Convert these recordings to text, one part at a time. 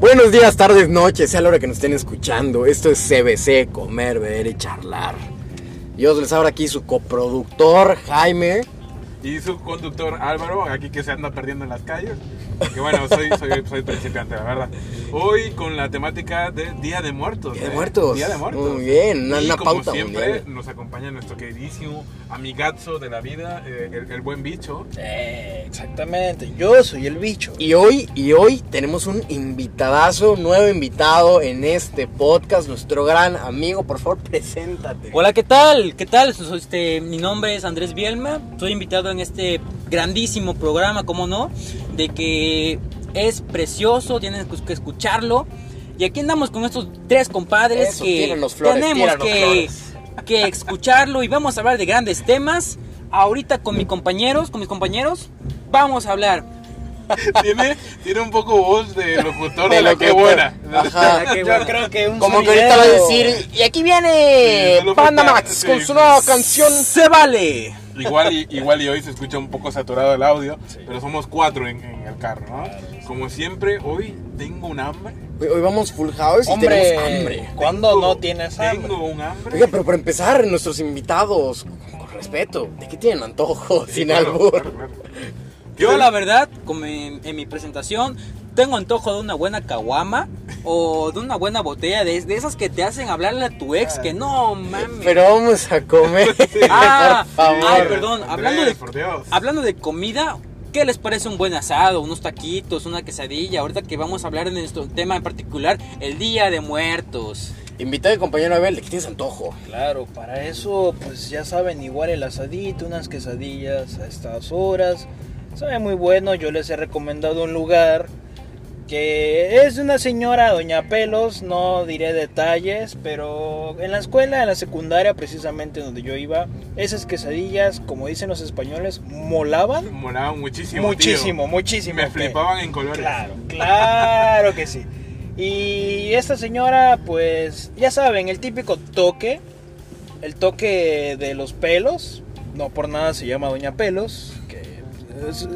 Buenos días, tardes, noches, sea la hora que nos estén escuchando. Esto es CBC, comer, beber y charlar. Yo les abro aquí su coproductor, Jaime. Y su conductor Álvaro, aquí que se anda perdiendo en las calles. Que bueno, soy, soy, soy principiante, la verdad. Hoy con la temática de Día de Muertos. Día de ¿eh? Muertos. Día de Muertos. Muy bien, una, y una como pauta siempre, mundial. nos acompaña nuestro queridísimo amigazo de la vida, eh, el, el buen bicho. Eh, exactamente, yo soy el bicho. Y hoy, y hoy tenemos un invitadazo, nuevo invitado en este podcast, nuestro gran amigo. Por favor, preséntate. Hola, ¿qué tal? ¿Qué tal? Soy, Este, mi nombre es Andrés Bielma. Soy invitado en este grandísimo programa, ¿cómo no? De que es precioso, tienen que escucharlo. Y aquí andamos con estos tres compadres Eso, que tíranos flores, tenemos que, flores. que escucharlo y vamos a hablar de grandes temas. Ahorita con mis compañeros, con mis compañeros, vamos a hablar. tiene, tiene un poco voz de locutor De de, la que buena. Ajá. Yo creo que un Como que ahorita va a decir, y aquí viene Sí, Panda Max sí, con sí. su nueva canción. ¡Se vale! Igual y, igual y hoy se escucha un poco saturado el audio, pero somos cuatro en, en el carro, ¿no? Como siempre, hoy tengo un hambre. Hoy, hoy vamos full house y Hombre, tenemos hambre. ¿cuándo Tengo- no tienes hambre? Tengo un hambre. Oiga, pero para empezar, nuestros invitados, con, con respeto, ¿de qué tienen antojo? Sí, Sin claro, albur. claro, claro. Yo la verdad, como en, en mi presentación, tengo antojo de una buena caguama o de una buena botella de, de esas que te hacen hablarle a tu ex que no mames. Pero vamos a comer, Ah, por favor. ay, perdón, Andrés, hablando de- por Dios. Hablando de comida, ¿qué les parece un buen asado, unos taquitos, una quesadilla? Ahorita que vamos a hablar de nuestro tema en particular, el Día de Muertos. Invita al compañero Abel, ¿de qué tienes antojo? Claro, para eso, pues ya saben, igual el asadito, unas quesadillas a estas horas. Sabe muy bueno, yo les he recomendado un lugar que es de una señora, Doña Pelos, no diré detalles, pero en la escuela, en la secundaria precisamente donde yo iba, esas quesadillas, como dicen los españoles, molaban Molaba muchísimo. muchísimo, tío. muchísimo. Me flipaban en colores. Claro, claro que sí. Y esta señora, pues, ya saben, el típico toque, el toque de los pelos, no por nada se llama Doña Pelos,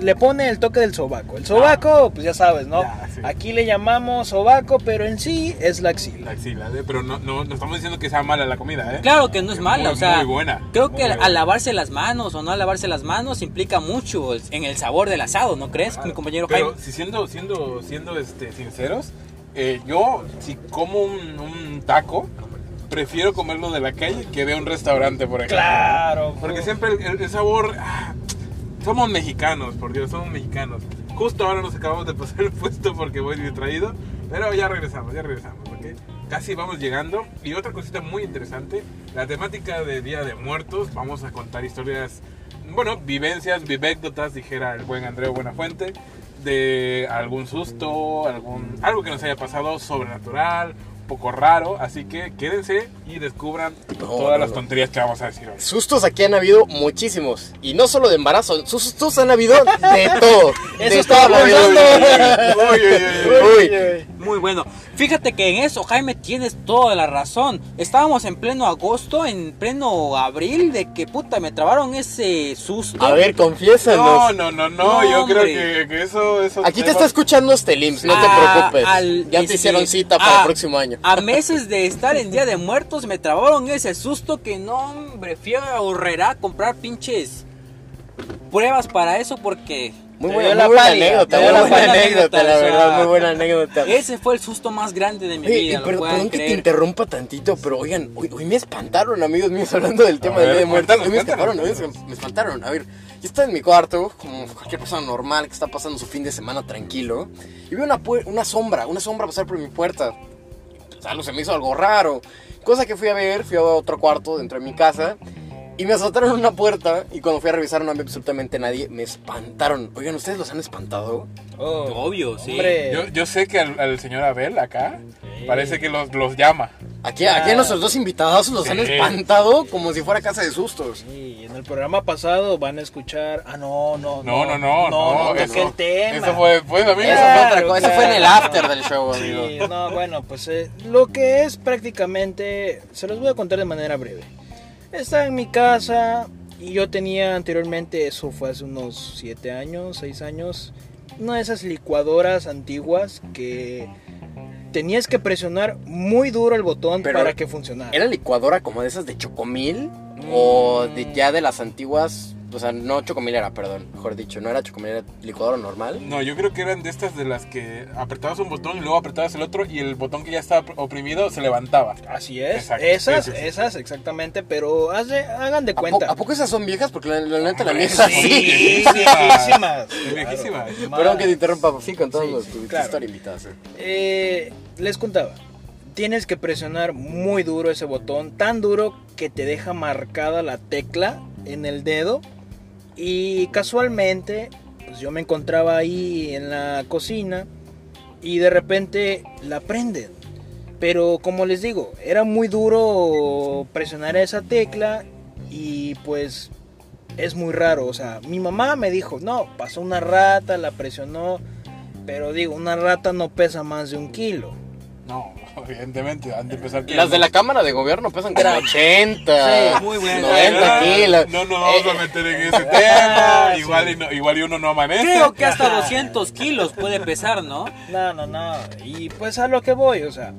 le pone el toque del sobaco. El sobaco, pues ya sabes, ¿no? Ya, sí. Aquí le llamamos sobaco, pero en sí es la La axila. axila, ¿eh? pero no, no, no estamos diciendo que sea mala la comida, ¿eh? Claro que no es mala, o sea, muy buena, creo muy que buena. al lavarse las manos o no al lavarse las manos implica mucho en el sabor del asado, ¿no crees, mi compañero Pero Jaime? si siendo, siendo, siendo este, sinceros, eh, yo si como un, un taco, prefiero comerlo de la calle que de un restaurante, por ejemplo. Claro, Porque siempre el, el- el sabor... somos mexicanos, por Dios, somos mexicanos. Justo ahora nos acabamos de pasar el puesto porque voy distraído, pero ya regresamos, ya regresamos, ¿ok? Casi vamos llegando. Y otra cosita muy interesante, la temática de Día de Muertos, vamos a contar historias, bueno, vivencias, vivécdotas, dijera el buen Andreu Buenafuente, de algún susto, algún algo que nos haya pasado sobrenatural, poco raro, así que quédense y descubran No, todas no, las tonterías que vamos a decir hoy. Sustos aquí han habido muchísimos. Y no solo de embarazo, sustos han habido de todo. Eso de estaba todo. pensando. Uy, uy, uy, uy. Uy. Muy bueno. Fíjate que en eso, Jaime, tienes toda la razón. Estábamos en pleno agosto, en pleno abril, de que puta, me trabaron ese susto. A ver, No, confiésanos. no, no, no, No, yo creo que, que eso, eso Aquí te está escuchando este LIMS, no te Ah, preocupes. al- ya te hicieron cita para el próximo año. A meses de estar en Día de Muertos me trabaron ese susto que no, hombre, fui a Horrera a comprar pinches pruebas para eso porque Muy buena, muy buena pálida, anécdota, muy buena buena anécdota, la o sea, verdad, muy buena anécdota. ese fue el susto más grande de mi Oye, vida, y lo per- pueden perdón que te interrumpa tantito, pero oigan, hoy, hoy me espantaron, amigos míos, hablando del tema del Día de Muertos. Hoy me espantaron, me espantaron. A ver, yo estaba en mi cuarto, como cualquier persona normal que está pasando su fin de semana tranquilo, y vi una, una sombra, una sombra pasar por mi puerta. Pues, algo se me hizo algo raro. Cosa que fui a ver, fui a otro cuarto dentro de mi casa. Y me azotaron una puerta y cuando fui a revisar no había absolutamente nadie. Me espantaron. Oigan, ¿ustedes los han espantado? Oh, Obvio, sí. Yo, yo sé que al, al señor Abel acá parece que los, los llama. Aquí, aquí a nuestros dos invitados los han espantado como si fuera casa de sustos. Sí, en el programa pasado van a escuchar. Ah, no, no, No, no, no, no, no, no, toqué eso- el tema. Eso fue después, amigo. Eso fue otra Claro, cosa. Eso fue en el after del show, amigo. Sí, no, bueno, pues eh, lo que es prácticamente, se los voy a contar de manera breve. Estaba en mi casa Y yo tenía anteriormente, eso fue hace unos 7 años, 6 años, una de esas licuadoras antiguas que tenías que presionar muy duro el botón Pero para que funcionara. ¿Era licuadora como de esas de chocomil? ¿O de, ya de las antiguas? O sea, no chocomilera, perdón, mejor dicho, no era chocomilera, licuadora normal. No, yo creo que eran de estas de las que apretabas un botón y luego apretabas el otro y el botón que ya estaba oprimido se levantaba. Así es, Exacto, esas, sí, sí, sí. esas exactamente, pero hagan de ¿A, po- cuenta. a poco esas son viejas? Porque la, la neta la mía es Sí. así. Sí, Sí. viejísimas. Es viejísima. Claro. Perdón que te interrumpa, sí, con todo Sí, lo- tu, tu claro. historia invitada. sí. Eh, les contaba, tienes que presionar muy duro ese botón, tan duro que te deja marcada la tecla en el dedo. Y casualmente, pues yo me encontraba ahí en la cocina y de repente la prenden. Pero como les digo, era muy duro presionar esa tecla y pues es muy raro. O sea, mi mamá me dijo, no, pasó una rata, la presionó. Pero digo, una rata no pesa más de un kilo. No, evidentemente, han de empezar. Las de la Cámara de Gobierno pesan como 80, Sí, muy bueno. 90 kilos. No nos vamos Eh, a meter en ese tema. Igual, y no- igual y uno no amanece. Creo que hasta 200 kilos puede pesar, ¿no? No, no, no. Y pues a lo que voy, o sea,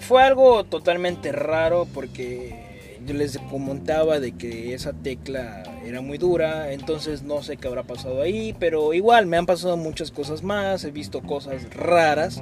fue algo totalmente raro porque yo les comentaba de que esa tecla era muy dura, entonces no sé qué habrá pasado ahí, pero igual me han pasado muchas cosas más, he visto cosas raras,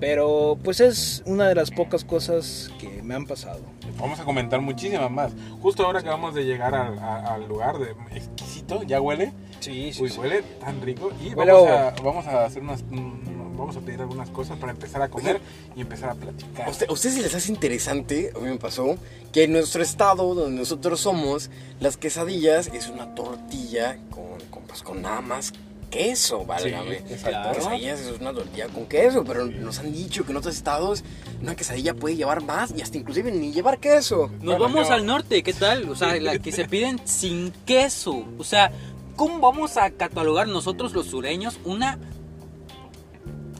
pero pues es una de las pocas cosas que me han pasado. Vamos a comentar muchísimas más. Justo ahora que vamos de llegar al, a- al lugar de exquisito, ya huele. Sí, Uy, huele tan rico. Y vamos a vamos a hacer unas. mm, Vamos a pedir algunas cosas para empezar a comer y empezar a platicar. ¿A usted- ustedes se les hace interesante, a mí me pasó, que en nuestro estado, donde nosotros somos, las quesadillas es una tortilla con, con, pues, con nada más queso, válgame. exacto. Claro. Quesadillas es una tortilla con queso, pero nos han dicho que en otros estados una quesadilla puede llevar más y hasta inclusive ni llevar queso. Nos Bueno, vamos al norte, ¿qué tal? O sea, la que se piden sin queso. O sea, ¿cómo vamos a catalogar nosotros los sureños una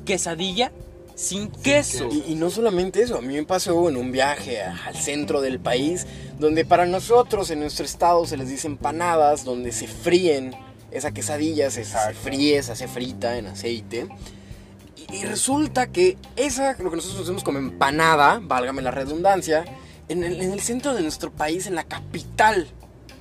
quesadilla sin queso? Y, y no solamente eso, a mí me pasó en un viaje a- al centro del país, donde para nosotros en nuestro estado se les dice empanadas, donde se fríen esa quesadilla, se, se fríe, se hace frita en aceite. Y, y resulta que esa, lo que nosotros hacemos como empanada, válgame la redundancia, en el, en el centro de nuestro país, en la capital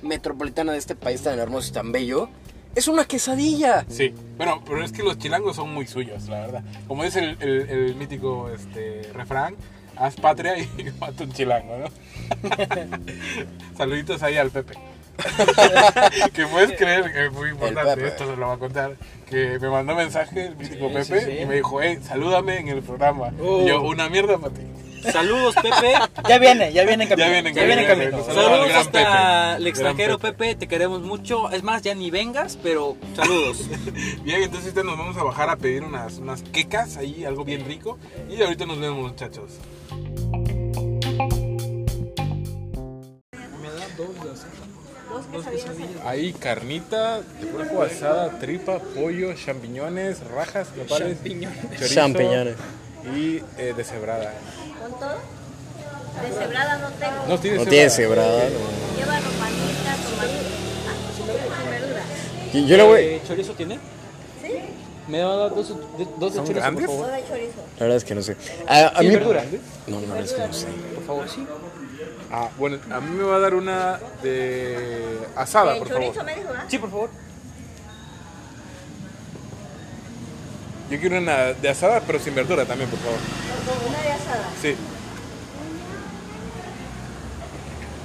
metropolitana de este país tan hermoso y tan bello, es una quesadilla. Sí, bueno, pero es que los chilangos son muy suyos, la verdad. Como dice el, el- el mítico este, refrán, haz patria y mata un chilango, ¿no? Saluditos ahí al Pepe. que puedes creer que es muy importante, Pepe. esto se lo va a contar, que me mandó mensaje el mítico Sí, Pepe sí, sí. y me dijo, hey, salúdame en el programa. Oh. Y yo, una mierda para ti. Saludos, Pepe. Ya viene, ya viene en camino. Ya viene en ya viene en camino. camino. Saludos al Saludos hasta Pepe. el extranjero, Gran Pepe. Te queremos mucho. Es más, ya ni vengas, pero saludos. Bien, entonces ahorita nos vamos a bajar a pedir unas, unas quecas ahí, algo bien rico. Y ahorita nos vemos, muchachos. Ahí carnita, de cuerpo asada, tripa, pollo, champiñones, rajas, nopales, chorizo Champiñones. y eh, deshebrada. ¿Con todo? Deshebrada no tengo. No tiene No tiene cebrada. cebrada. no. Lleva ropanita, tomate. Ah, y verduras. Y yo le voy... Eh, ¿Chorizo tiene? ¿Sí? ¿Me va a dar dos, de- dos de ¿Son chorizo, grandes? por favor? La verdad es que no sé. A, a ¿Y mí... verdura? No, la verdad es que no sé. Por favor, sí. Ah, bueno, a mí me va a dar una de asada, ¿De por chorizo favor. me dijo, ah? Sí, por favor. Yo quiero una de asada, pero sin verdura también, por favor. Una de asada. Sí.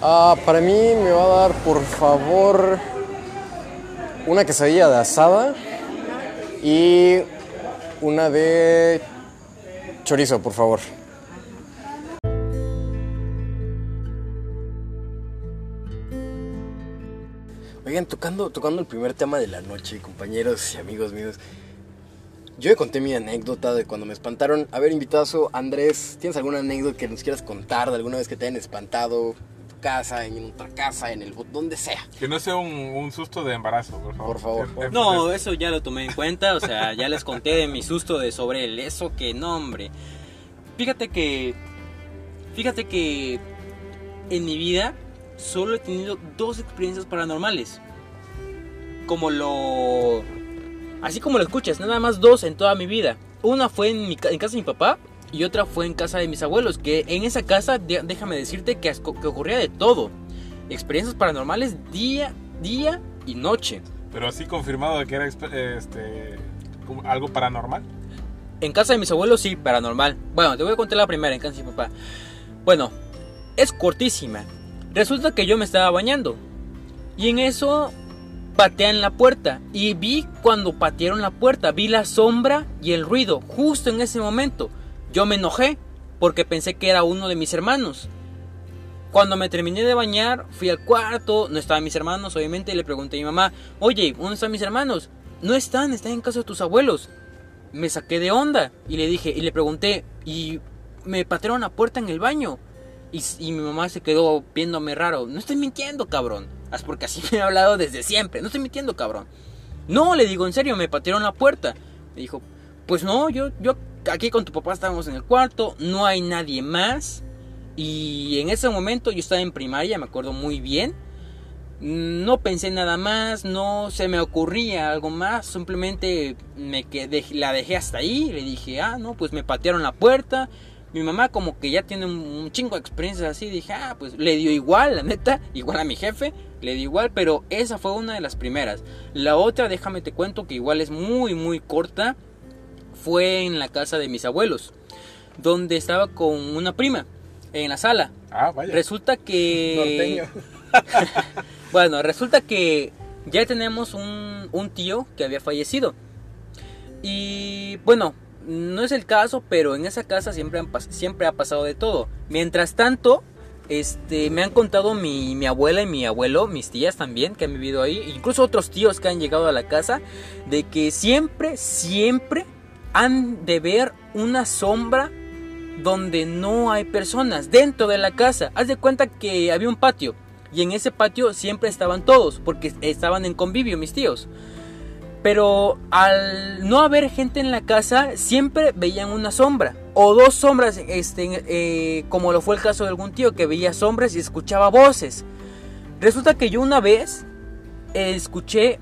Ah, para mí me va a dar, por favor, una quesadilla de asada y una de chorizo, por favor. Oigan, tocando, tocando el primer tema de la noche, compañeros y amigos míos. Yo le conté mi anécdota de cuando me espantaron. A ver, invitazo, Andrés, ¿tienes alguna anécdota que nos quieras contar de alguna vez que te hayan espantado en tu casa, en otra casa, en el donde sea? Que no sea un, un susto de embarazo, por favor. Por favor. Eh, No, eso ya lo tomé en cuenta, o sea, ya les conté de mi susto de sobre el eso que no, hombre. Fíjate que fíjate que en mi vida solo he tenido dos experiencias paranormales. Como lo... Así como lo escuchas, nada más dos en toda mi vida. Una fue en, mi ca- en casa de mi papá y otra fue en casa de mis abuelos. Que en esa casa, déjame decirte que, ocurría de todo. Experiencias paranormales día, día y noche. Pero así confirmado de que era este, algo paranormal. En casa de mis abuelos sí, paranormal. Bueno, te voy a contar la primera en casa de mi papá. Bueno, es cortísima. Resulta que yo me estaba bañando. Y en eso patean la puerta. Y vi cuando patearon la puerta, vi la sombra y el ruido justo en ese momento. Yo me enojé porque pensé que era uno de mis hermanos. Cuando me terminé de bañar, fui al cuarto, no estaban mis hermanos, obviamente, le pregunté a mi mamá, oye, ¿dónde están mis hermanos? No están, están en casa de tus abuelos me saqué de onda y le dije y le pregunté y me patearon la puerta en el baño y, y mi mamá se quedó viéndome raro. No estoy mintiendo cabrón es porque así me ha hablado desde siempre. No estoy mintiendo cabrón no le digo en serio me patearon la puerta me dijo pues no yo yo aquí con tu papá estábamos en el cuarto no hay nadie más y en ese momento yo estaba en primaria me acuerdo muy bien. No pensé nada más, no se me ocurría algo más, simplemente me quedé, la dejé hasta ahí, le dije, ah, no, pues me patearon la puerta. Mi mamá como que ya tiene un, un chingo de experiencias así, dije, ah, pues le dio igual, la neta, igual a mi jefe, le dio igual, pero esa fue una de las primeras. La otra, déjame te cuento que igual es muy, muy corta, fue en la casa de mis abuelos, donde estaba con una prima, en la sala. Ah, vaya. Resulta que... Norteño. Bueno, resulta que ya tenemos un, un tío que había fallecido. Y bueno, no es el caso, pero en esa casa siempre, han siempre ha pasado de todo. Mientras tanto, este, me han contado mi, mi abuela y mi abuelo, mis tías también, que han vivido ahí, incluso otros tíos que han llegado a la casa, de que siempre, siempre han de ver una sombra donde no hay personas dentro de la casa. Haz de cuenta que había un patio y en ese patio siempre estaban todos porque estaban en convivio mis tíos. Pero al no haber gente en la casa, siempre veían una sombra o dos sombras, este, eh, como lo fue el caso de algún tío que veía sombras y escuchaba voces. Resulta que yo una vez eh, escuché,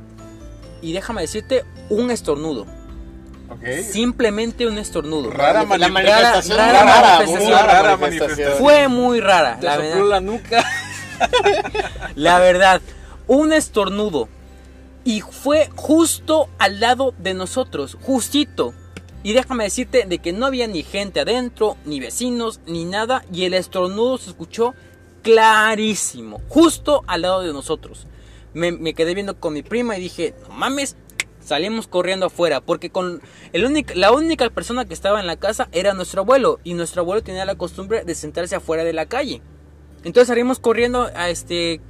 y déjame decirte, un estornudo. Simplemente un estornudo. Rara La manifestación. manifestación rara rara, manifestación. muy rara Rara manifestación. Fue muy rara, Te la sopló verdad. la nuca. La verdad, un estornudo. Y fue justo al lado de nosotros, justito. Y déjame decirte de que no había ni gente adentro, ni vecinos, ni nada. Y el estornudo se escuchó clarísimo, justo al lado de nosotros. Me, quedé viendo con mi prima y dije, no mames, salimos corriendo afuera. Porque con el la única persona que estaba en la casa era nuestro abuelo. Y nuestro abuelo tenía la costumbre de sentarse afuera de la calle. Entonces salimos corriendo a este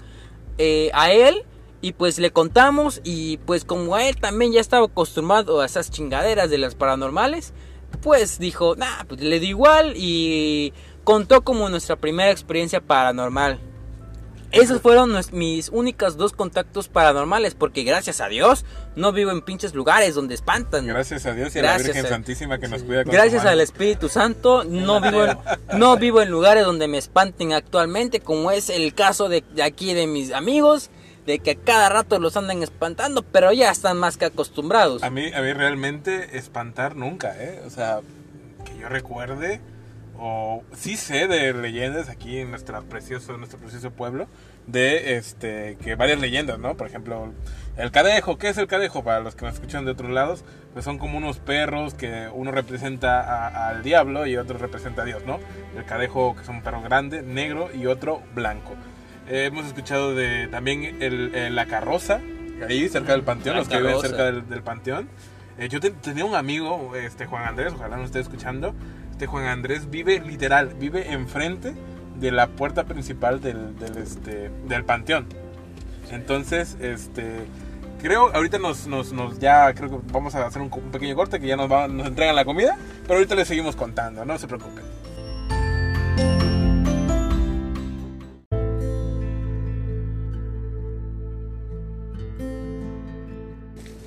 eh, a él y pues le contamos y pues como a él también ya estaba acostumbrado a esas chingaderas de las paranormales, pues dijo, nah, pues le dio igual y contó como nuestra primera experiencia paranormal. Esos fueron mis únicas dos contactos paranormales porque gracias a Dios no vivo en pinches lugares donde espantan. Gracias a Dios y a Gracias la Virgen a- Santísima que nos cuida con Gracias al Espíritu Santo no vivo, en, no vivo en lugares donde me espanten actualmente, como es el caso de, de aquí de mis amigos, de que a cada rato los andan espantando, pero ya están más que acostumbrados. A mí, a mí realmente espantar nunca, ¿eh? O sea, que yo recuerde, o sí sé de leyendas aquí en nuestra precioso, nuestro precioso pueblo, de este que varias leyendas, ¿no? Por ejemplo, el cadejo, ¿qué es el cadejo? Para los que nos escuchan de otros lados, pues son como unos perros que uno representa a- al diablo y otro representa a Dios, ¿no? El cadejo, que es un perro grande, negro y otro blanco. Eh, hemos escuchado de también el, el- la carroza, ahí cerca del panteón, La los que viven cerca del, del panteón. Eh, yo te- tenía un amigo, este Juan Andrés, ojalá no esté escuchando. Este Juan Andrés vive literal, vive enfrente de la puerta principal del, del, este, del panteón. Entonces, este, creo, ahorita nos, nos, nos ya, creo que vamos a hacer un, un pequeño corte que ya nos, va- nos entregan la comida, pero ahorita les seguimos contando, no se preocupen.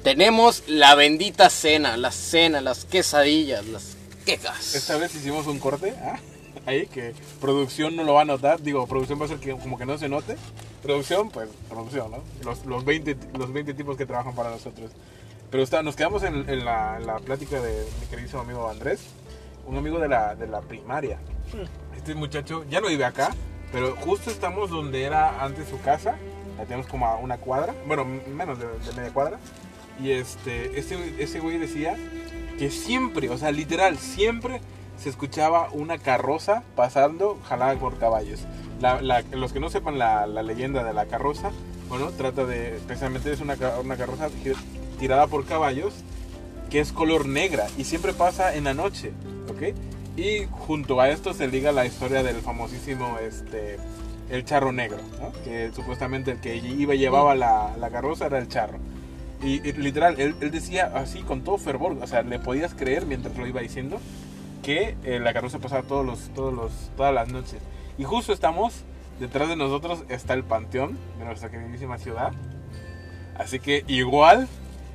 Tenemos la bendita cena, la cena, las quesadillas, las quejas. Esta vez hicimos un corte. ¿ah? ahí que producción no lo va a notar. Digo, producción va a ser que como que no se note. Producción, pues producción, ¿no? Los, los, 20, los 20 tipos que trabajan para nosotros. Pero está, nos quedamos en, en la, en la plática de mi querido amigo Andrés, un amigo de la, de la primaria. Este muchacho ya no vive acá, pero justo estamos donde era antes su casa. La tenemos como a una cuadra, bueno, menos de, de media cuadra. Y este, ese, ese güey decía que siempre, o sea, literal, siempre se escuchaba una carroza pasando jalada por caballos. Los que no sepan la, la leyenda de la carroza, bueno, trata de, precisamente es una, una carroza tirada por caballos que es color negra y siempre pasa en la noche, ¿ok? Y junto a esto se liga la historia del famosísimo, este, el charro negro. Que supuestamente el que iba y llevaba la, la carroza era el charro. Y, literal, él, él decía así con todo fervor, o sea, le podías creer mientras lo iba diciendo, que eh, la carroza pasaba todos los, todos los, todas las noches. Y justo estamos, detrás de nosotros está el panteón de nuestra queridísima ciudad. Así que igual,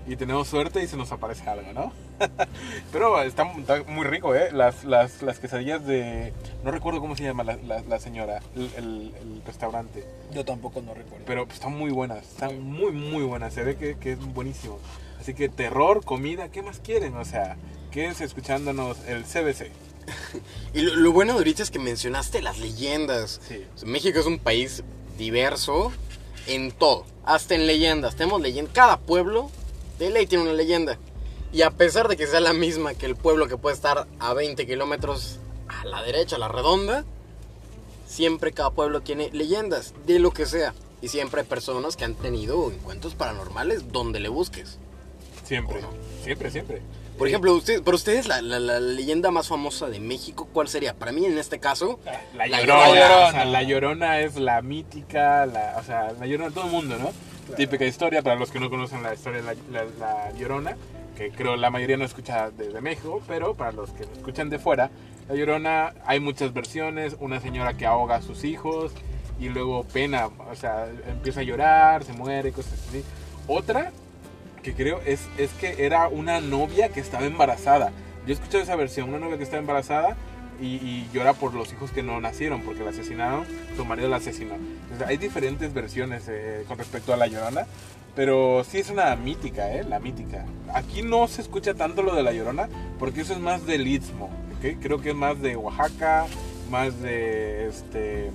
y tenemos suerte y se nos aparece algo, ¿no? Pero está, está muy rico, ¿eh? Las, las, las quesadillas de... No recuerdo cómo se llama la, la- la señora, el, el- el restaurante. Yo tampoco no recuerdo. Pero pues, están muy buenas, están muy, muy buenas. Se ve que, que es buenísimo. Así que terror, comida, ¿qué más quieren? O sea, quédense escuchándonos el CBC. Y lo, lo bueno de ahorita es que mencionaste las leyendas. Sí. México es un país diverso en todo, hasta en leyendas. Tenemos leyendas. Cada pueblo de ley tiene una leyenda. Y a pesar de que sea la misma que el pueblo que puede estar a 20 kilómetros a la derecha, a la redonda, siempre cada pueblo tiene leyendas, de lo que sea. Y siempre hay personas que han tenido encuentros paranormales donde le busques. Siempre, ¿O no? siempre, siempre. Por ejemplo, usted, para ustedes, la, la- la leyenda más famosa de México, ¿cuál sería? Para mí, en este caso, La La llorona, Llorona. o sea, la llorona es la mítica, la, o sea, la llorona de todo el mundo, ¿no? Típica historia para los que no conocen la historia de la, la- la llorona, que creo la mayoría no escucha desde México, pero para los que escuchan de fuera, la llorona hay muchas versiones, una señora que ahoga a sus hijos y luego pena, o sea, empieza a llorar, se muere, cosas así. Otra que creo es, es que era una novia que estaba embarazada. Yo he escuchado esa versión, una novia que estaba embarazada y, y llora por los hijos que no nacieron porque la asesinaron, su marido la asesinó. Hay diferentes versiones eh, con respecto a la llorona, pero sí es una mítica, ¿eh? La mítica. Aquí no se escucha tanto lo de la llorona porque eso es más del istmo, ¿ok? Creo que es más de Oaxaca, más de este...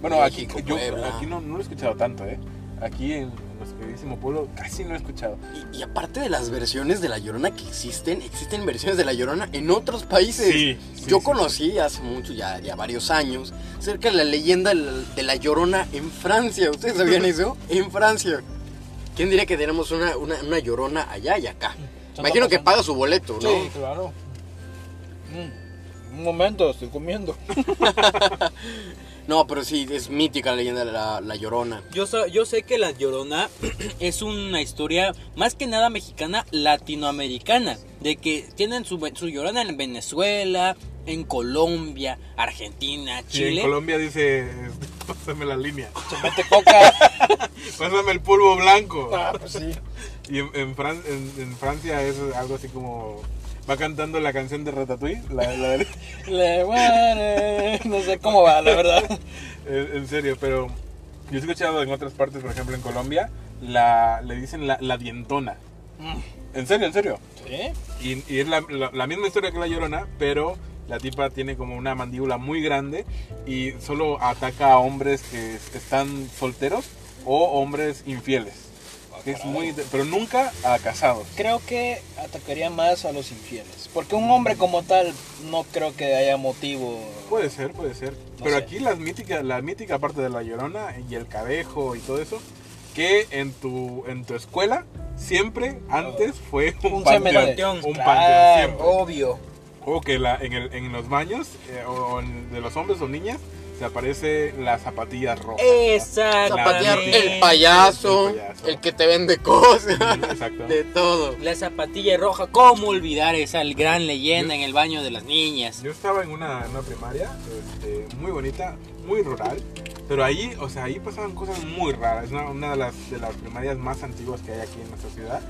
Bueno, México, aquí, yo, aquí no, no lo he escuchado tanto, ¿eh? Aquí en nuestro queridísimo pueblo casi no he escuchado. y, y aparte de las versiones de La Llorona que existen, existen versiones de La Llorona en otros países. Sí, sí, Yo sí. conocí hace mucho, ya, ya varios años, cerca de la leyenda de la Llorona en Francia. ¿Ustedes sabían eso? En Francia. ¿Quién diría que tenemos una, una, una Llorona allá y acá? Imagino que paga su boleto, ¿no? Sí, claro. Mm, Un momento, estoy comiendo. No, pero sí, es mítica la leyenda de la, la Llorona. Yo, sa- yo sé que La Llorona es una historia más que nada mexicana, latinoamericana. De que tienen su, su Llorona en Venezuela, en Colombia, Argentina, Sí, Chile. en Colombia dice, este, pásame la línea, mete coca. pásame el polvo blanco. ah, pues sí. Y en, en Fran- en- en Francia es algo así como... Va cantando la canción de Ratatouille. La, la de- Le muere. No sé cómo va, la verdad. en, serio, pero yo he escuchado en otras partes, por ejemplo en Colombia, la, le dicen la, la dientona. En serio, en serio. ¿Sí? Y, y es la, la- la misma historia que la llorona, pero la tipa tiene como una mandíbula muy grande y solo ataca a hombres que están solteros o hombres infieles. Que es muy, pero nunca a casados. Creo que atacaría más a los infieles. Porque un hombre como tal no creo que haya motivo. Puede ser, puede ser. No Pero sé. aquí las míticas, la mítica parte de la llorona y el cadejo y todo eso, que en tu, en tu escuela siempre antes fue un, Un panteón. Un panteón Claro, siempre. obvio. O que la, en, el- en los baños eh, o en- de los hombres o niñas se aparece las zapatillas rojas. Zapatear el payaso, El payaso. el que te vende cosas, Exacto. de todo. La zapatilla roja, ¿cómo olvidar esa gran leyenda en el baño de las niñas? Yo estaba en una, una primaria este, muy bonita, muy rural, pero ahí, o sea, ahí pasaban cosas muy raras. Es una, una de, las, de las primarias más antiguas que hay aquí en nuestra ciudad.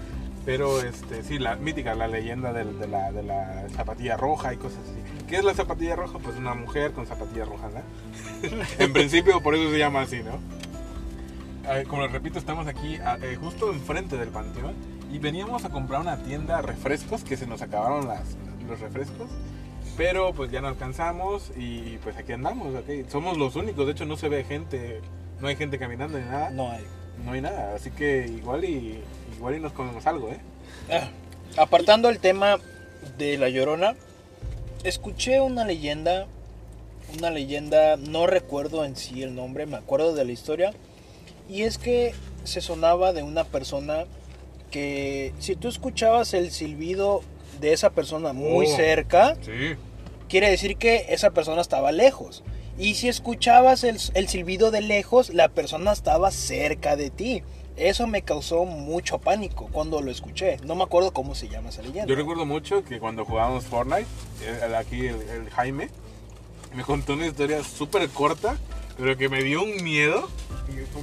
Pero este, sí, la mítica, la leyenda de, la, de la zapatilla roja y cosas así. ¿Qué es la zapatilla roja? Pues una mujer con zapatilla roja, ¿no? en principio por eso se llama así, ¿no? Eh, como les repito, estamos aquí a- eh, justo enfrente del panteón y veníamos a comprar una tienda refrescos que se nos acabaron las, los refrescos. Pero pues ya no alcanzamos y pues aquí andamos, ¿ok? Somos los únicos, de hecho no se ve gente, no hay gente caminando ni nada. No hay. No hay nada, así que igual y igual y nos comemos algo, ¿eh? Ah, apartando el tema de la llorona, escuché una leyenda, una leyenda, no recuerdo en sí el nombre, me acuerdo de la historia, y es que se sonaba de una persona que si tú escuchabas el silbido de esa persona muy Oh. cerca, Sí. quiere decir que esa persona estaba lejos. Y si escuchabas el, el silbido de lejos, la persona estaba cerca de ti. Eso me causó mucho pánico cuando lo escuché. No me acuerdo cómo se llama esa leyenda. Yo recuerdo mucho que cuando jugábamos Fortnite, aquí el, el Jaime me contó una historia súper corta, pero que me dio un miedo.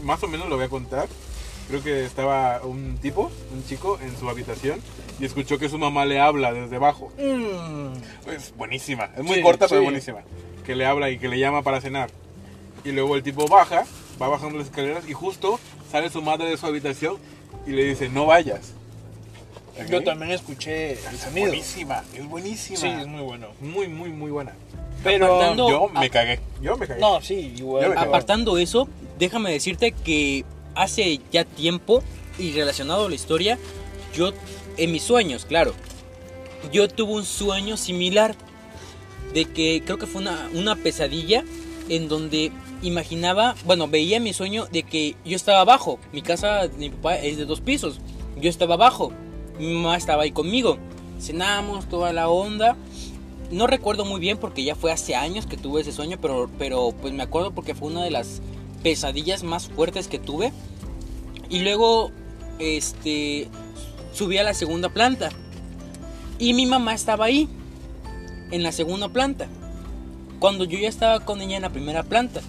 Más o menos lo voy a contar. Creo que estaba un tipo, un chico, en su habitación y escuchó que su mamá le habla desde abajo. Mm, Es buenísima, es muy Sí, corta pero sí. buenísima. Que le habla y que le llama para cenar. Y luego el tipo baja, va bajando las escaleras y justo sale su madre de su habitación y le dice, no vayas. Yo también escuché el Es buenísima, es buenísima. Sí, es muy bueno. Muy, muy, muy buena. Pero Apartando- Yo me cagué. Yo me cagué. no, sí, igual. Apartando eso, déjame decirte que hace ya tiempo y relacionado a la historia, yo en mis sueños, claro, yo tuve un sueño similar de que creo que fue una, una pesadilla en donde imaginaba, bueno, veía mi sueño de que yo estaba abajo, mi casa de mi papá es de dos pisos, yo estaba abajo, mi mamá estaba ahí conmigo, cenamos toda la onda, no recuerdo muy bien porque ya fue hace años que tuve ese sueño, pero, pero pues me acuerdo porque fue una de las pesadillas más fuertes que tuve. Y luego, este, subí a la segunda planta. Y mi mamá estaba ahí, en la segunda planta. Cuando yo ya estaba con ella en la primera planta.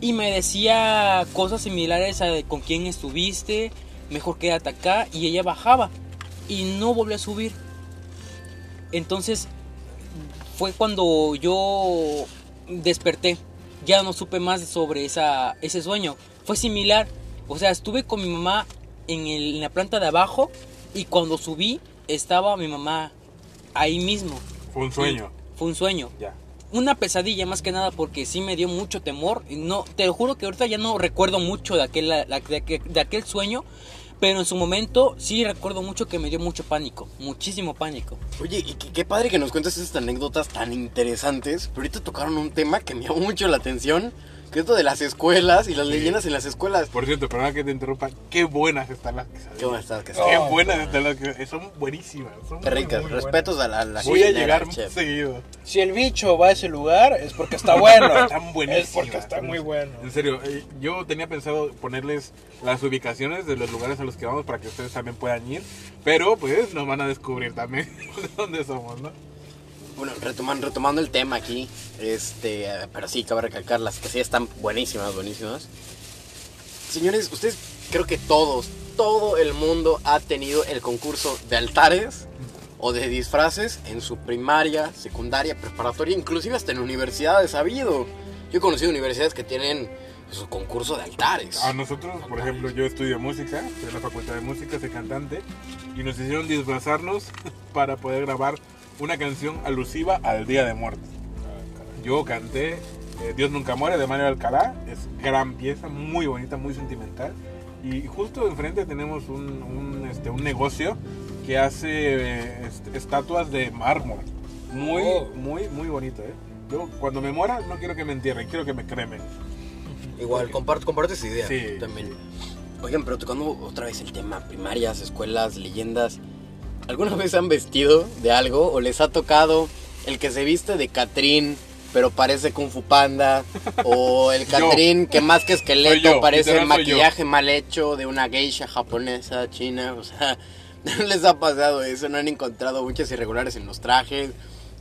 Y me decía cosas similares a con quién estuviste, mejor quédate acá. Y ella bajaba. Y no volvió a subir. Entonces, fue cuando yo desperté. Ya no supe más sobre esa, ese sueño. Fue similar. O sea, estuve con mi mamá en, el- en la planta de abajo y cuando subí estaba mi mamá ahí mismo. Fue un sueño. Fue un sueño. Ya. Una pesadilla más que nada porque sí me dio mucho temor. No, te lo juro que ahorita ya no recuerdo mucho de aquel, de de aquel sueño. Pero en su momento sí recuerdo mucho que me dio mucho pánico. Muchísimo pánico. Oye, y qué, qué padre que nos cuentes estas anécdotas tan interesantes. Pero ahorita tocaron un tema que me llamó mucho la atención. Que es esto de las escuelas y las leyendas en las escuelas. Por cierto, perdona que te interrumpa. Qué buenas están las quesadillas. Qué buenas estás, que Qué Oh, buenas están las quesadillas. Son buenísimas. Son Qué muy, ricas. muy Respetos buenas. a la, a la Voy a llegar muy chef. seguido. Si el bicho va a ese lugar es porque está bueno. Están buenísimas. Es porque está muy bueno. En serio, eh, yo tenía pensado ponerles las ubicaciones de los lugares a los que vamos para que ustedes también puedan ir. Pero pues nos van a descubrir también de dónde somos, ¿no? Bueno, retomando, retomando el tema aquí, este, pero sí, cabe recalcar, las que sí están buenísimas, buenísimas. Señores, ustedes creo que todos, todo el mundo ha tenido el concurso de altares o de disfraces en su primaria, secundaria, preparatoria, inclusive hasta en universidades ha habido. Yo he conocido universidades que tienen su concurso de altares. A nosotros, por ejemplo, yo estudio música, estoy en la facultad de música, soy cantante, y nos hicieron disfrazarnos para poder grabar una canción alusiva al Día de Muertos. Yo canté eh, Dios Nunca Muere de Mario Alcalá, es gran pieza, muy bonita, muy sentimental. Y justo enfrente tenemos un, un, este, un negocio que hace eh, est- estatuas de mármol. Muy, Oh. muy, muy bonito, ¿eh? Yo cuando me muera no quiero que me entierren, quiero que me cremen. Igual, comparto, comparto esa idea Sí. también. Oigan, pero tocando otra vez el tema, primarias, escuelas, leyendas, ¿alguna vez han vestido de algo o les ha tocado el que se viste de Catrín pero parece Kung Fu Panda? O el. Catrín que más que esqueleto yo, parece maquillaje mal hecho de una geisha japonesa, china, o sea, ¿no les ha pasado eso? ¿No han encontrado muchas irregulares en los trajes?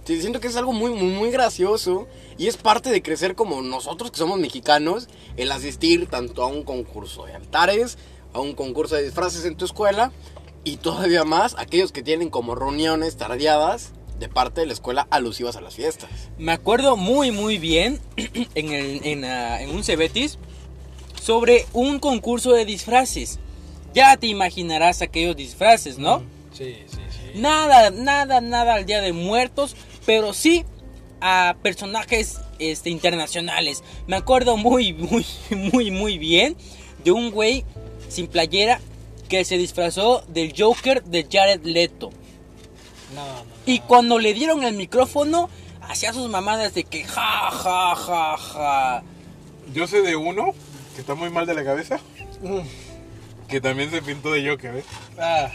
Sí, siento que es algo muy, muy, muy gracioso y es parte de crecer como nosotros que somos mexicanos, el asistir tanto a un concurso de altares, a un concurso de disfraces en tu escuela Y todavía más aquellos que tienen como reuniones tardeadas de parte de la escuela alusivas a las fiestas. Me acuerdo muy muy bien en, el, en, ah, en un Cebetis sobre un concurso de disfraces. Ya te imaginarás aquellos disfraces, ¿no? Sí, sí, sí. Nada, nada, nada al Día de Muertos, pero sí a personajes este, internacionales. Me acuerdo muy, muy, muy, muy bien de un güey sin playera que se disfrazó del Joker de Jared Leto. No, no. Y cuando le dieron el micrófono, hacía sus mamadas de que ja, ja, ja, ja. Yo sé de uno que está muy mal de la cabeza, Mm. Que también se pintó de Joker, ¿eh? Ah,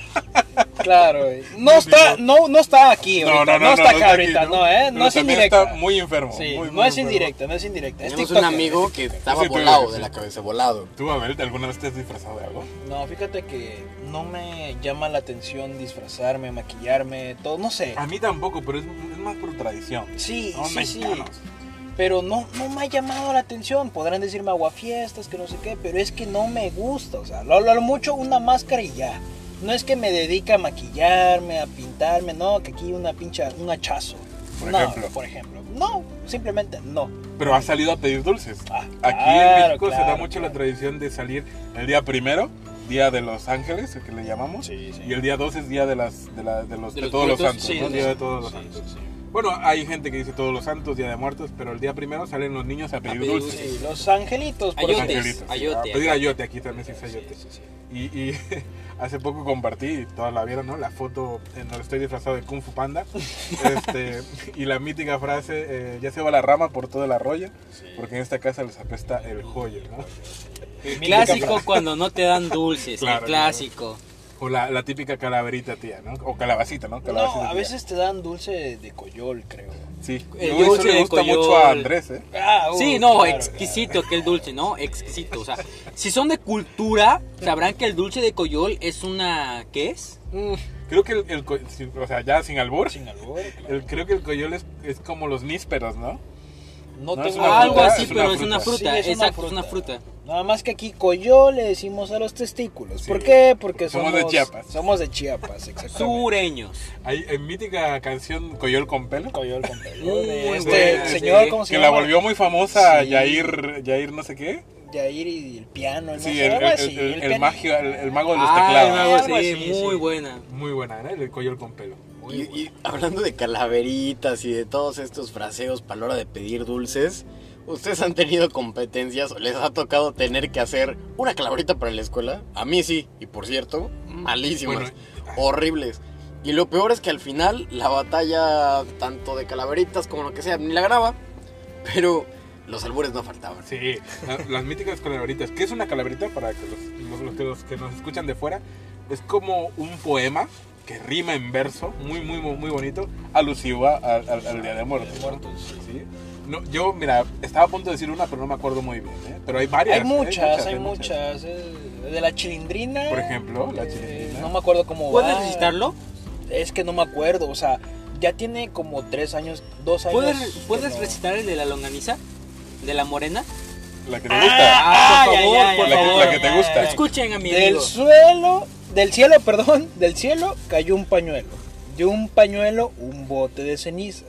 claro, güey. No está, no, no está aquí, No, ahorita, no, no, está acá aquí, ahorita, no, eh, Pero no es indirecta. está muy enfermo. Sí, muy, no muy es enfermo. indirecta, no es indirecta. Es Tenemos un amigo que estaba Sí, volado sí. de la cabeza, volado. ¿Tú, Abel, alguna vez te has disfrazado de algo? No, fíjate que no me llama la atención disfrazarme, maquillarme, todo, no sé. A mí tampoco, pero es, es más por tradición. Sí, sí, sí. Pero no, no me ha llamado la atención. Podrán decirme aguafiestas, que no sé qué, pero es que no me gusta. O sea, lo, lo- mucho una máscara y ya. No es que me dedique a maquillarme, a pintarme, no, que aquí una pincha, un hachazo. Por no, ejemplo. por ejemplo. No, simplemente no. Pero has salido a pedir dulces. Ah, Aquí claro, en México se da claro, mucho claro. la tradición de salir el día primero, día de los ángeles, el que le llamamos, Sí, sí. y el día 2 es día de las de, la- de los De de los todos los santos, Sí, ¿no? Día de todos los Sí, santos. Sí, sí. Bueno, hay gente que dice todos los santos, día de muertos, pero el día primero salen los niños a pedir pedir dulces. Sí, los angelitos, por Ayotes, angelitos. sí. ayote, A pedir ayote. aquí también se dice ayote. Sí, sí, sí. Y, y hace poco compartí, todas la vieron, ¿no? La foto en donde estoy disfrazado de Kung Fu Panda. Este, y la mítica frase, eh, ya se va la rama por todo el arroyo, porque en esta casa les apesta el joyo, ¿no? Clásico cuando no te dan dulces, Claro, el clásico. O la, la típica calaverita, tía, ¿no? O calabacita, ¿no? No, Calabacita, a tía. veces te dan dulce de coyol, creo. Sí. El eso dulce le gusta mucho a Andrés, ¿eh? Ah, Sí, uy, no, claro, exquisito aquel dulce, ¿no? Exquisito. O sea, si son de cultura, sabrán que el dulce de coyol es una. ¿Qué es? claro. Mm, Creo que el, el o sea, ya sin albur, sin albur, claro. el- creo que el coyol es, es como los nísperos, ¿no? No, No, tengo una Algo fruta, así, es pero es una fruta. fruta. Sí, es una Exacto, es una fruta. fruta. Nada más que aquí coyol le decimos a los testículos. Sí. ¿Por qué? Porque Somos somos, de Chiapas. Somos de Chiapas, exactamente. Sureños. Hay en mítica canción Coyol con pelo. Coyol con pelo. De este buena, señor, sí. ¿cómo se Que llama? la volvió muy famosa Sí. Yair, Yair no sé qué. Yair y el piano. El Sí, el, el, así, el- el magio- mago de los Ah, teclados. así, así, muy sí. buena. Muy buena, ¿no? El Coyol con pelo. Y, y hablando de calaveritas y de todos estos fraseos para la hora de pedir dulces, ¿ustedes han tenido competencias o les ha tocado tener que hacer una calaverita para la escuela? A mí sí, y por cierto, malísimas, Bueno, horribles. Y lo peor es que al final la batalla, tanto de calaveritas como lo que sea, ni la ganaba, pero los albures no faltaban. Sí, la- las míticas calaveritas. ¿Qué es una calaverita para que los, los- los que, los que nos escuchan de fuera? Es como un poema que rima en verso, muy, muy, muy, muy bonito, alusivo a- al, al- al Día de Muertos. de ¿no? Muertos, sí. Sí. No, yo, mira, estaba a punto de decir una, pero no me acuerdo muy bien. ¿eh? Pero hay varias. Hay ¿eh? muchas, hay muchas. eh, De la chilindrina. Por ejemplo, la eh, chilindrina. No me acuerdo cómo ¿Puedes va. recitarlo? Es que no me acuerdo, o sea, ya tiene como tres años, dos años. ¿Puedes, ¿puedes no- recitar el de la longaniza? ¿De la morena? La que te gusta. Ah, por Ay, favor, ay, ay, por la que- favor. la que te gusta. Escuchen a mi Del suelo, del cielo, perdón, del cielo cayó un pañuelo. De un pañuelo, un bote de cenizas.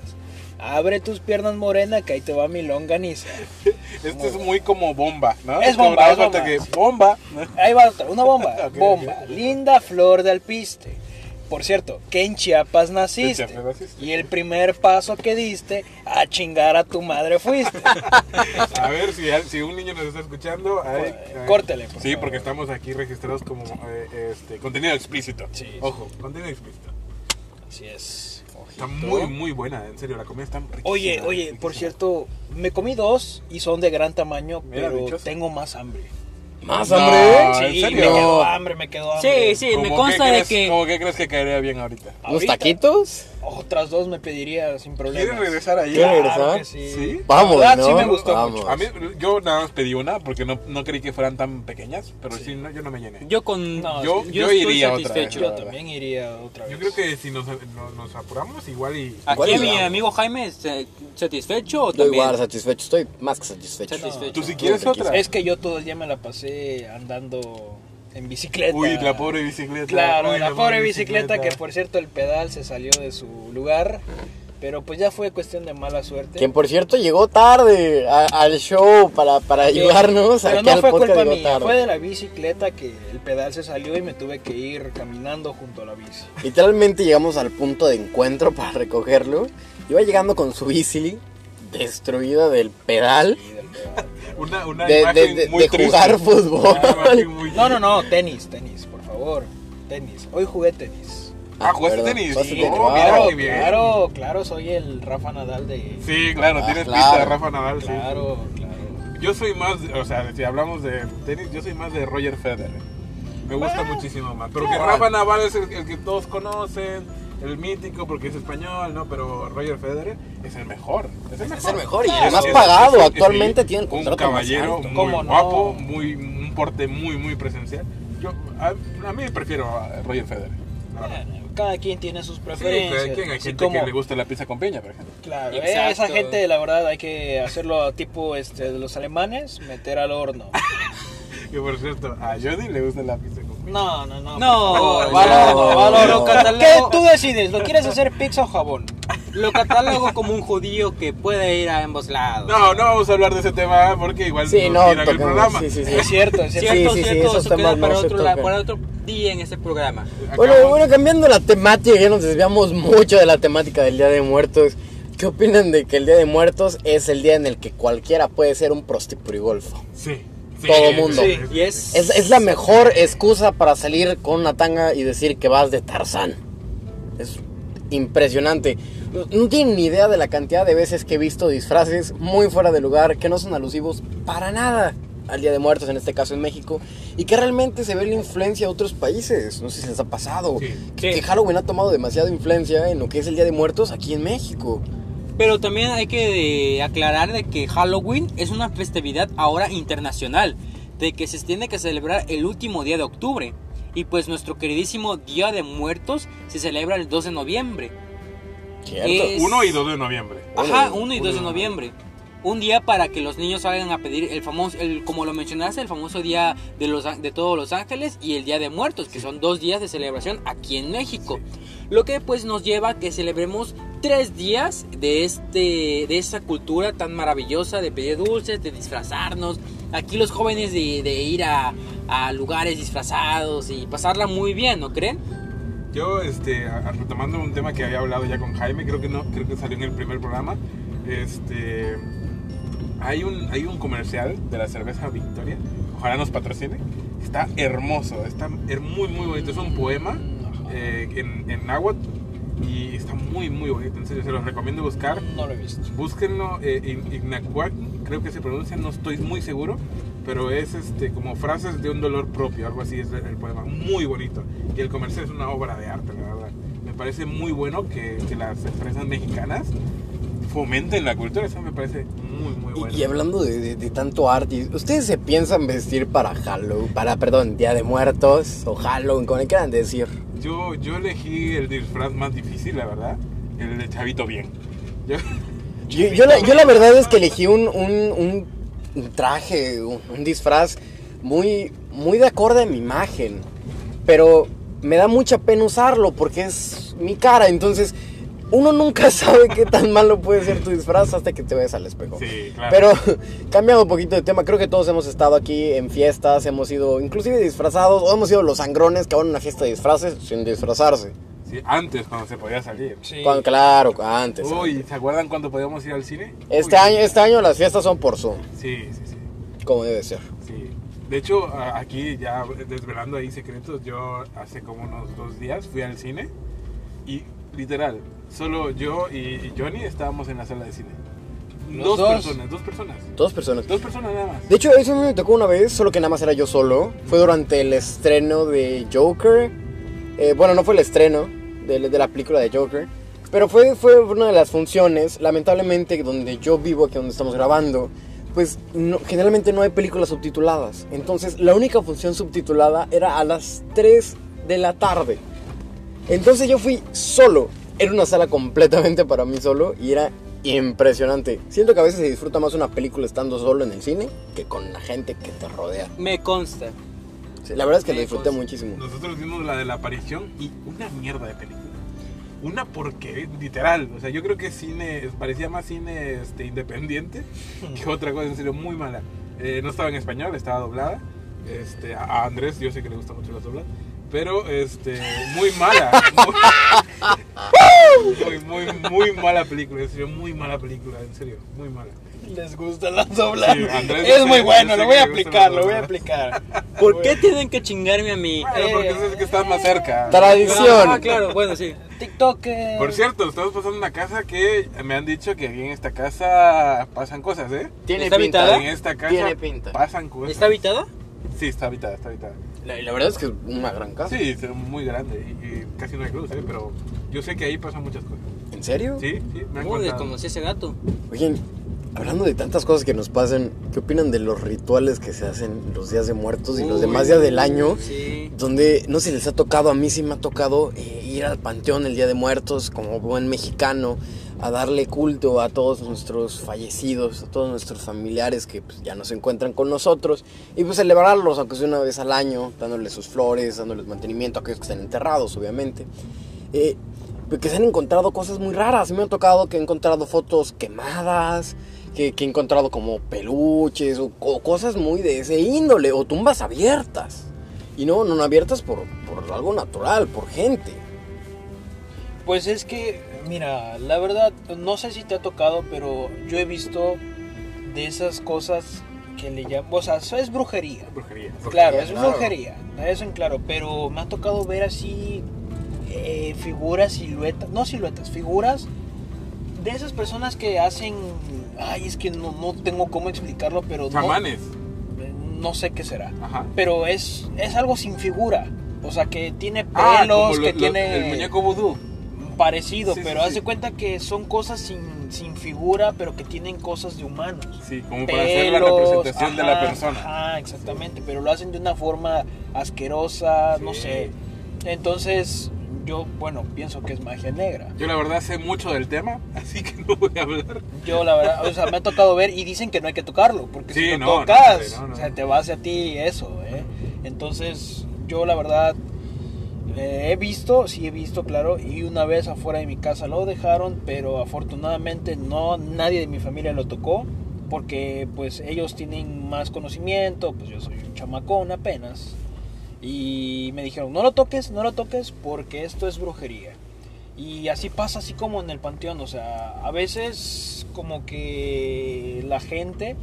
Abre tus piernas morena, que ahí te va mi longaniza. Esto es muy como bomba, ¿no? Es bomba, es bomba. que bomba. Ahí va otra, una bomba. Bomba. Linda flor de alpiste. Por cierto, que en Chiapas naciste. Chiapas naciste. Y el primer paso que diste, a chingar a tu madre fuiste. A ver si, si un niño nos está escuchando. ahí- ahí- Córtele, por Sí, favor. porque estamos aquí registrados como eh, este, contenido explícito. Sí, sí. Ojo, contenido explícito. Así es. Está muy, muy buena, en serio, la comida está riquísima. Oye, oye, por cierto, me comí dos y son de gran tamaño, Mira, pero dichoso. tengo más hambre. ¿Más No, hambre? ¿en Sí, serio? me quedó hambre, me quedó hambre. Sí, sí, me ¿Cómo consta qué de crees- que... ¿Cómo que crees que caería bien ahorita? ¿Unos Ahorita, taquitos? Otras dos me pediría sin problema. ¿Quieres regresar ahí? ¿Quieres Claro regresar? que sí. ¿Sí? Vamos, La verdad, ¿no? sí me gustó Vamos. mucho. A mí, yo nada más pedí una porque no, no creí que fueran tan pequeñas, pero sí, no, yo no me llené. Yo con... No, yo, sí, yo estoy iría otra vez. Yo también iría otra vez. Yo creo que si nos, no- nos apuramos, igual y. Igual Aquí y mi vamos. amigo Jaime satisfecho o igual satisfecho, estoy más que satisfecho. satisfecho. Tú si quieres otra. Es que yo todo el día me la pasé andando en bicicleta. Uy, la pobre bicicleta. Claro, Uy, la pobre bicicleta, que por cierto el pedal se salió de su lugar. Pero pues ya fue cuestión de mala suerte. Quien por cierto llegó tarde a- al show para, para Que- ayudarnos. Pero aquí no fue podcast culpa mía, tarde. fue de la bicicleta que el pedal se salió y me tuve que ir caminando junto a la bici. Literalmente llegamos al punto de encuentro para recogerlo. Iba llegando con su bici destruida del pedal Y del pedal. Una, una de, imagen de- de- muy de triste. jugar fútbol. Una imagen muy No, no, no, tenis, tenis, por favor. Tenis. Hoy jugué tenis. Ah, ¿jugaste tenis? Sí, tenis. oh, mira claro, qué bien. claro, claro, soy el Rafa Nadal de... Sí, claro, Ah, tienes claro. pista de Rafa Nadal, sí. Claro, claro. Yo soy más, o sea, si hablamos de tenis, yo soy más de Roger Federer. Me gusta muchísimo más. Pero que claro. Rafa Nadal es el, el que todos conocen, el mítico porque es español, ¿no? Pero Roger Federer es el mejor. Es el mejor. Es el mejor y Claro. el más Es- pagado. es- Actualmente sí, tiene el un contrato más caballero alto. muy ¿Cómo no? guapo, muy, un porte muy, muy presencial. Yo, a, a mí prefiero a Roger Federer. Bueno, cada quien tiene sus Sí, preferencias. hay, quien- hay gente como- que le gusta la pizza con piña, por ejemplo. Claro, Exacto. esa gente, la verdad, hay que hacerlo tipo este, de los alemanes, meter al horno. Que por cierto, a Jody le gusta la pizza con piña. No, no, no. No, por favor, no, valor, no, valor. no. ¿Qué tú decides? ¿Lo quieres hacer pizza o jabón? Lo catálogo como un judío que puede ir a ambos lados. No, no vamos a hablar de ese tema porque igual Sí, nos no, tiran el tocamos, programa. sí, sí, sí. Es cierto, es cierto. Cierto, Sí, sí, sí, cierto, esos eso queda para no se otro, la- para otro día en este programa. Bueno, Acabamos- bueno, cambiando la temática, ya nos desviamos mucho de la temática del Día de Muertos. ¿Qué opinan de que el Día de Muertos es el día en el que cualquiera puede ser un prostipurigolfo? Sí. Sí, Todo mundo. sí, Y es... Es, es la mejor excusa para salir con una tanga y decir que vas de Tarzán. Es impresionante. No- No tienen ni idea de la cantidad de veces que he visto disfraces muy fuera de lugar, que no son alusivos para nada al Día de Muertos, en este caso en México, y que realmente se ve la influencia de otros países. No sé si les ha pasado. Sí. Que, Sí. que Halloween ha tomado demasiada influencia en lo que es el Día de Muertos aquí en México. Pero también hay que eh, aclarar de que Halloween es una festividad ahora internacional, de que se tiene que celebrar el último día de octubre. Y pues nuestro queridísimo Día de Muertos se celebra el 2 de noviembre. ¿Cierto? Es- 1 y 2 de noviembre. Ajá, Uno, 1 y uno 2 de noviembre. Un día para que los niños salgan a pedir el famoso, el, como lo mencionaste, el famoso día de, los, de todos los ángeles y el Día de Muertos, que son dos días de celebración aquí en México. Lo que pues nos lleva a que celebremos tres días de, este, de esta cultura tan maravillosa de pedir dulces, de disfrazarnos. Aquí los jóvenes de, de ir a, a lugares disfrazados y pasarla muy bien, ¿no creen? Yo, este, retomando un tema que había hablado ya con Jaime, creo que no, creo que salió en el primer programa. Este, hay un, hay un comercial de la cerveza Victoria. Ojalá nos patrocine. Está hermoso, está muy, muy bonito. Es un poema eh, en, en náhuatl y está muy, muy bonito. En serio, se los recomiendo buscar. No lo he visto. Búsquenlo eh, en Ignacuac, creo que se pronuncia, no estoy muy seguro, pero es este como frases de un dolor propio, algo así es el, el poema, muy bonito. Y el comercial es una obra de arte, la verdad. Me parece muy bueno que, que las empresas mexicanas fomenten la cultura, eso me parece muy, muy Y- bueno. Y, hablando de, de- de tanto arte, ¿ustedes se piensan vestir para Halloween, para, perdón, Día de Muertos o Halloween, como le quieran decir? Yo, yo elegí el disfraz más difícil, la verdad, el de Chavito Bien. Yo, Yo, la, yo la verdad es que elegí un, un- un traje, un, un disfraz muy, muy de acorde a mi imagen, pero me da mucha pena usarlo porque es mi cara, entonces uno nunca sabe qué tan malo puede ser tu disfraz hasta que te ves al espejo. Sí, claro. Pero cambiando un poquito de tema, creo que todos hemos estado aquí en fiestas, hemos ido inclusive disfrazados, o hemos sido los sangrones que van a una fiesta de disfraces sin disfrazarse. sí, antes, cuando se podía salir. Sí. Cuando- claro, antes. Uy, antes. ¿se acuerdan cuando podíamos ir al cine? Este Uy, año, este año las fiestas son por Zoom, Sí, sí, sí. como debe ser. Sí. De hecho, aquí ya desvelando ahí secretos, yo hace como unos dos días fui al cine y literal, solo yo y, Johnny estábamos en la sala de cine. Dos, dos. personas, dos personas. Dos personas. Dos personas nada más. De hecho, eso me tocó una vez, solo que nada más era yo solo. Fue durante el estreno de Joker. Eh, bueno, no fue el estreno de, de la película de Joker. Pero fue, fue una de las funciones, lamentablemente, donde yo vivo, aquí donde estamos grabando. Pues no- generalmente no hay películas subtituladas. Entonces, la única función subtitulada era a las 3 de la tarde. Entonces yo fui solo. Era una sala completamente para mí solo y era impresionante. Siento que a veces se disfruta más una película estando solo en el cine que con la gente que te rodea. Me consta. Sí, la verdad es que lo Lejos. disfruté muchísimo. Nosotros vimos la de la aparición y una mierda de película. Una porque literal, o sea, yo creo que cine parecía más cine este, independiente que otra cosa, en serio, muy mala. Eh, no estaba en español, estaba doblada. Este, a Andrés, yo sé que le gusta mucho la dobladas, pero este, muy mala. Muy, muy, muy, muy mala película, en serio, muy mala película, en serio, muy mala. Les gustan las dobladas. Sí, Andrés, es muy bueno, lo voy a aplicar, lo voy a aplicar. ¿Por qué tienen que chingarme a mí? Bueno, porque Eh, eso es que estás más cerca. Tradición. Ah, claro, bueno, sí. TikTok. Por cierto, estamos pasando una casa que me han dicho que aquí en esta casa pasan cosas, ¿eh? Tiene ¿Está pinta. habitada? En esta casa Tiene pinta. pasan cosas. ¿Está habitada? Sí, está habitada, está habitada. La, la verdad es que es una gran casa. Sí, es muy grande y, y casi no hay luz, ¿eh? Pero yo sé que ahí pasan muchas cosas. ¿En serio? Sí, sí, me han ¿Cómo desconocí a ese gato? Oigan, hablando de tantas cosas que nos pasan, ¿qué opinan de los rituales que se hacen los días de muertos y los Uy, demás días del año? Sí. Donde no sé si les ha tocado, a mí sí me ha tocado eh, ir al panteón el día de muertos como buen mexicano a darle culto a todos nuestros fallecidos, a todos nuestros familiares que pues, ya no se encuentran con nosotros y pues celebrarlos aunque sea una vez al año, dándoles sus flores, dándoles mantenimiento a aquellos que están enterrados obviamente. Eh, porque se han encontrado cosas muy raras, me ha tocado que he encontrado fotos quemadas, que, que he encontrado como peluches o, o cosas muy de ese índole o tumbas abiertas. Y no, no abiertas por, por algo natural, por gente. Pues es que, mira, la verdad, no sé si te ha tocado, pero yo he visto de esas cosas que le llaman, o sea, eso es brujería. Brujería. Claro, es claro. brujería, eso en claro, pero me ha tocado ver así eh, figuras, siluetas, no siluetas, figuras de esas personas que hacen, ay, es que no, no tengo cómo explicarlo, pero no, Chamanes. no sé qué será, Ajá. pero es, es algo sin figura, o sea, que tiene Ah, pelos, como lo- que lo- tiene El muñeco vudú. Parecido, Sí, pero sí. haz de cuenta que son cosas sin, sin figura, pero que tienen cosas de humanos. Sí, como para hacer la Pelos, representación de la persona. Ajá, exactamente, pero lo hacen de una forma asquerosa, no sé. Entonces, yo, bueno, pienso que es magia negra. Yo la verdad sé mucho del tema, así que no voy a hablar. Yo, la verdad, o sea, me ha tocado ver y dicen que no hay que tocarlo, porque Sí, si lo no, no, tocas, no, no. o sea, te va hacia ti eso, ¿eh? Entonces, yo, la verdad, eh, he visto, sí he visto, claro, y una vez afuera de mi casa lo dejaron, pero afortunadamente no, nadie de mi familia lo tocó, porque pues ellos tienen más conocimiento, pues yo soy un chamacón apenas, y me dijeron, no lo toques, no lo toques, porque esto es brujería. Y así pasa, así como en el panteón, o sea, a veces como que la gente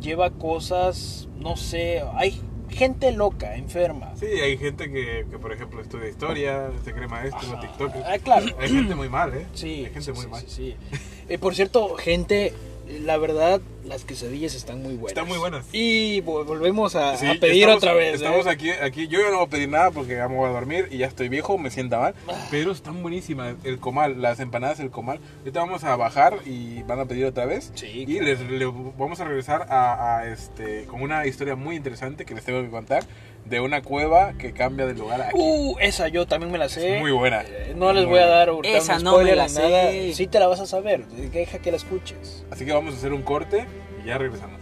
lleva cosas, no sé, hay gente loca, enferma. Sí, hay gente que, que, por ejemplo, estudia historia, se cree maestro, TikTok. Ah, claro. Hay gente muy mal, ¿eh? Sí, Hay gente muy sí, mal. sí, sí. Eh, por cierto, gente, la verdad, las quesadillas están muy buenas. Están muy buenas. Y vo- volvemos a, Sí, a pedir estamos- otra vez. Estamos ¿eh? aquí, aquí. Yo ya no voy a pedir nada porque ya me voy a dormir y ya estoy viejo, me sienta mal. Ah. Pero están buenísimas. El comal, las empanadas del comal. Ahorita vamos a bajar y van a pedir otra vez. Sí, Y les, le- vamos a regresar a, a este con una historia muy interesante que les tengo que contar de una cueva que cambia de lugar aquí. Uh, esa yo también me la sé. Es muy buena. Eh, No les Muy voy a dar ahorita Esa un no me la nada. sé. Sí te la vas a saber. Deja que la escuches. Así que vamos a hacer un corte y ya regresamos.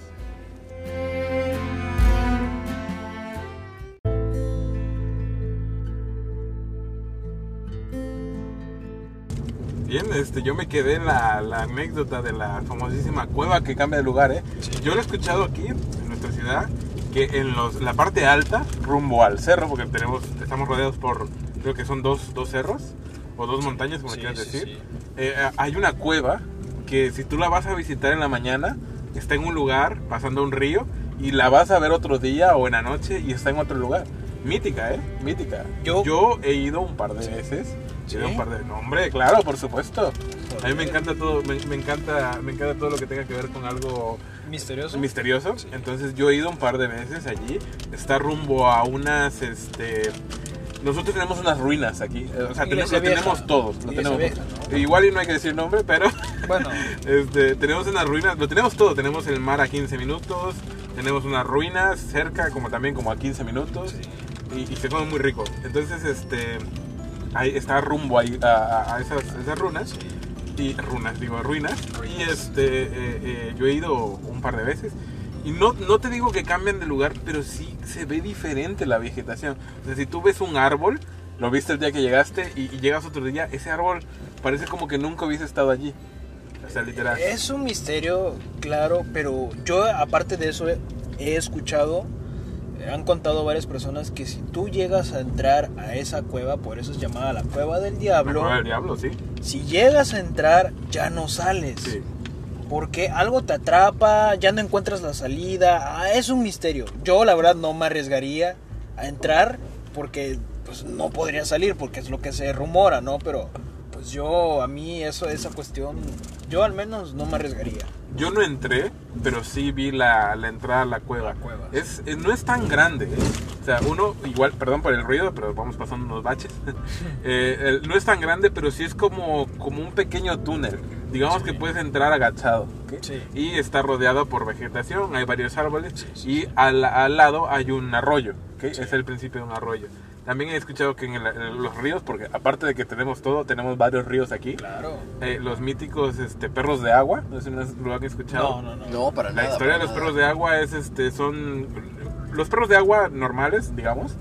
Bien, este, yo me quedé en la, la anécdota de la famosísima cueva que cambia de lugar, ¿eh? Yo lo he escuchado aquí, en nuestra ciudad, que en los, la parte alta, rumbo al cerro, porque tenemos, estamos rodeados por, creo que son dos, dos cerros, o dos montañas, como Sí, quieras sí, decir. sí. Eh, hay una cueva que si tú la vas a visitar en la mañana, está en un lugar, pasando un río, y la vas a ver otro día o en la noche y está en otro lugar. Mítica, ¿eh? Mítica. Yo- Yo he ido un par de veces. He ido un par de... No, hombre, claro, por supuesto. A mí me encanta todo, me, me encanta, me encanta todo lo que tenga que ver con algo Misterioso. misterioso. Entonces yo he ido un par de veces allí. Está rumbo a unas, este... Nosotros tenemos unas ruinas aquí. O sea, tenemos, lo tenemos todos. Lo tenemos vieja, todos. ¿no? Igual y no hay que decir nombre, pero... Bueno, Este, tenemos unas ruinas, lo tenemos todo, tenemos el mar a 15 minutos, tenemos unas ruinas cerca, como también como a 15 minutos, y, y se come muy rico. Entonces, este, ahí está rumbo ahí a, a- esas, esas runas, y runas, digo, ruinas, y este, eh, eh, yo he ido un par de veces, Y no, no te digo que cambian de lugar, pero sí se ve diferente la vegetación. O sea, si tú ves un árbol, lo viste el día que llegaste y, y llegas otro día, ese árbol parece como que nunca hubiese estado allí. O sea, literal. Es un misterio, claro, pero yo aparte de eso he, escuchado, han contado varias personas que si tú llegas a entrar a esa cueva, por eso es llamada la cueva del La diablo, cueva del diablo, sí. si llegas a entrar ya no sales. Sí. Porque algo te atrapa, ya no encuentras la salida. Ah, es un misterio. Yo la verdad no me arriesgaría a entrar porque pues no podría salir porque es lo que se rumora, ¿no? Pero pues yo a mí eso esa cuestión yo al menos no me arriesgaría. Yo no entré, pero sí vi la, la entrada a la cueva. La cueva. Es, eh, no es tan grande. ¿eh? O sea, uno, igual, perdón por el ruido, pero vamos pasando unos baches. Eh, el- no es tan grande, pero sí es como, como un pequeño túnel. Digamos que puedes entrar agachado. ¿ok? Sí. Y está rodeado por vegetación, hay varios árboles. Y al, al lado hay un arroyo. ¿ok? Es el principio de un arroyo. También he escuchado que en, el- en los ríos, porque aparte de que tenemos todo, tenemos varios ríos aquí. Claro. Eh, los míticos este, perros de agua, no sé si lo han escuchado. No, no, no. No, para La nada. historia de los nada. perros de agua es este son los perros de agua normales, digamos,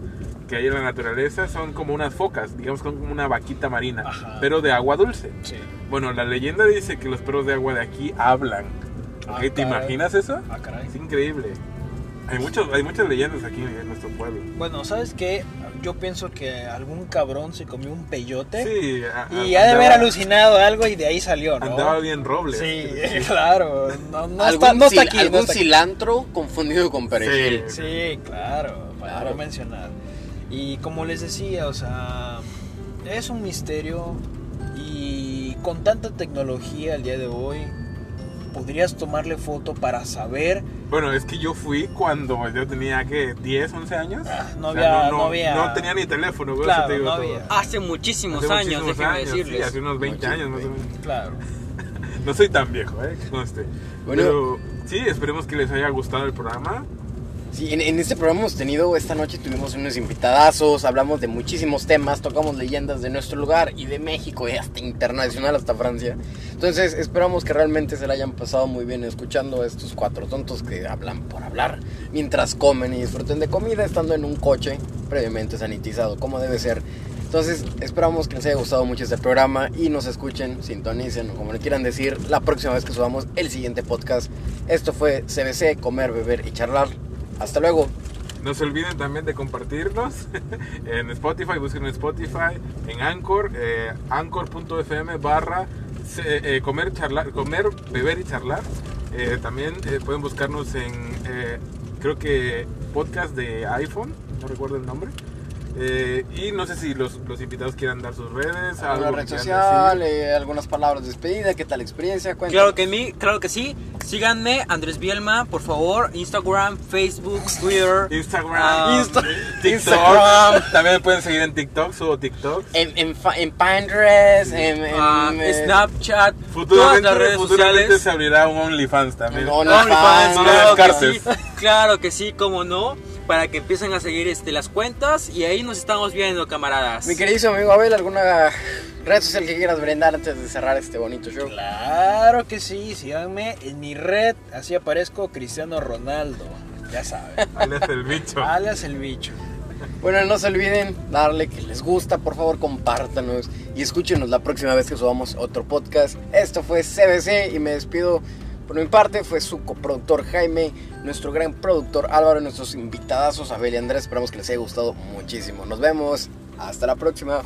que hay en la naturaleza son como unas focas, digamos como una vaquita marina, Ajá. pero de agua dulce. Sí. Bueno, la leyenda dice que los perros de agua de aquí hablan. Ah. ¿Te imaginas eso? Ah, caray. Es increíble. Hay muchos hay muchas leyendas aquí en nuestro pueblo. Bueno, ¿sabes qué? Yo pienso que algún cabrón se comió un peyote Sí, a- y a- ha de haber alucinado algo y de ahí salió, ¿no? Andaba bien roble. Sí, claro. No, no algún está, no está aquí. no algún está aquí. cilantro confundido con perejil. Sí. Sí, claro, para Claro. no mencionar. Y como les decía, o sea, es un misterio y con tanta tecnología al día de hoy, podrías tomarle foto para saber. Bueno, es que yo fui cuando yo tenía que 10, 11 años. Ah, no O sea, había- no había- no tenía ni teléfono, güey, Claro, te digo no había. Hace muchísimos Hace años, muchísimos déjenme años, decirles. Sí, hace unos 20 Muchísimos, años más o menos. Claro. No soy tan viejo, ¿eh? Que conste. Bueno. Pero sí, esperemos que les haya gustado el programa. Sí, en, en este programa hemos tenido, esta noche tuvimos unos invitadazos, hablamos de muchísimos temas, tocamos leyendas de nuestro lugar y de México y hasta internacional, hasta Francia. Entonces esperamos que realmente se la hayan pasado muy bien escuchando a estos cuatro tontos que hablan por hablar mientras comen y disfruten de comida estando en un coche previamente sanitizado, como debe ser. Entonces esperamos que les haya gustado mucho este programa y nos escuchen, sintonicen o como le quieran decir la próxima vez que subamos el siguiente podcast. Esto fue CBC, comer, beber y charlar. Hasta luego. No se olviden también de compartirnos en Spotify, busquen en Spotify, en Anchor, eh, anchor.fm barra eh, comer, charlar, comer, beber y charlar. Eh, también eh, pueden buscarnos en, eh, creo que podcast de iPhone, no recuerdo el nombre. Eh, y no sé si los, los invitados quieran dar sus redes, alguna red social, eh, algunas palabras de despedida, qué tal la experiencia, cuéntanos. Claro que, mí, claro que sí. Síganme, Andrés Bielma, por favor. Instagram, Facebook, Twitter. Instagram, Ah, Insta- TikTok. Instagram. También me pueden seguir en TikTok, subo TikTok. En, en, fa- en Pinterest, en, en, ah, eh, Snapchat, todas Futuramente, las redes futuramente sociales. se abrirá un OnlyFans también. OnlyFans, OnlyFans, no claro que sí, descartes. claro que sí, cómo no, para que empiecen a seguir este, las cuentas y ahí nos estamos viendo, camaradas. Mi queridísimo amigo Abel, ¿alguna red social que quieras brindar antes de cerrar este bonito show? Claro que sí, síganme en mi red, así aparezco Cristiano Ronaldo, ya saben. Alias el bicho. Alias el bicho. Bueno, no se olviden darle que les gusta, por favor compártanos y escúchenos la próxima vez que subamos otro podcast. Esto fue CBC y me despido por mi parte, fue su coproductor Jaime, nuestro gran productor Álvaro y nuestros invitadazos Abel y Andrés. Esperamos que les haya gustado muchísimo. Nos vemos, hasta la próxima.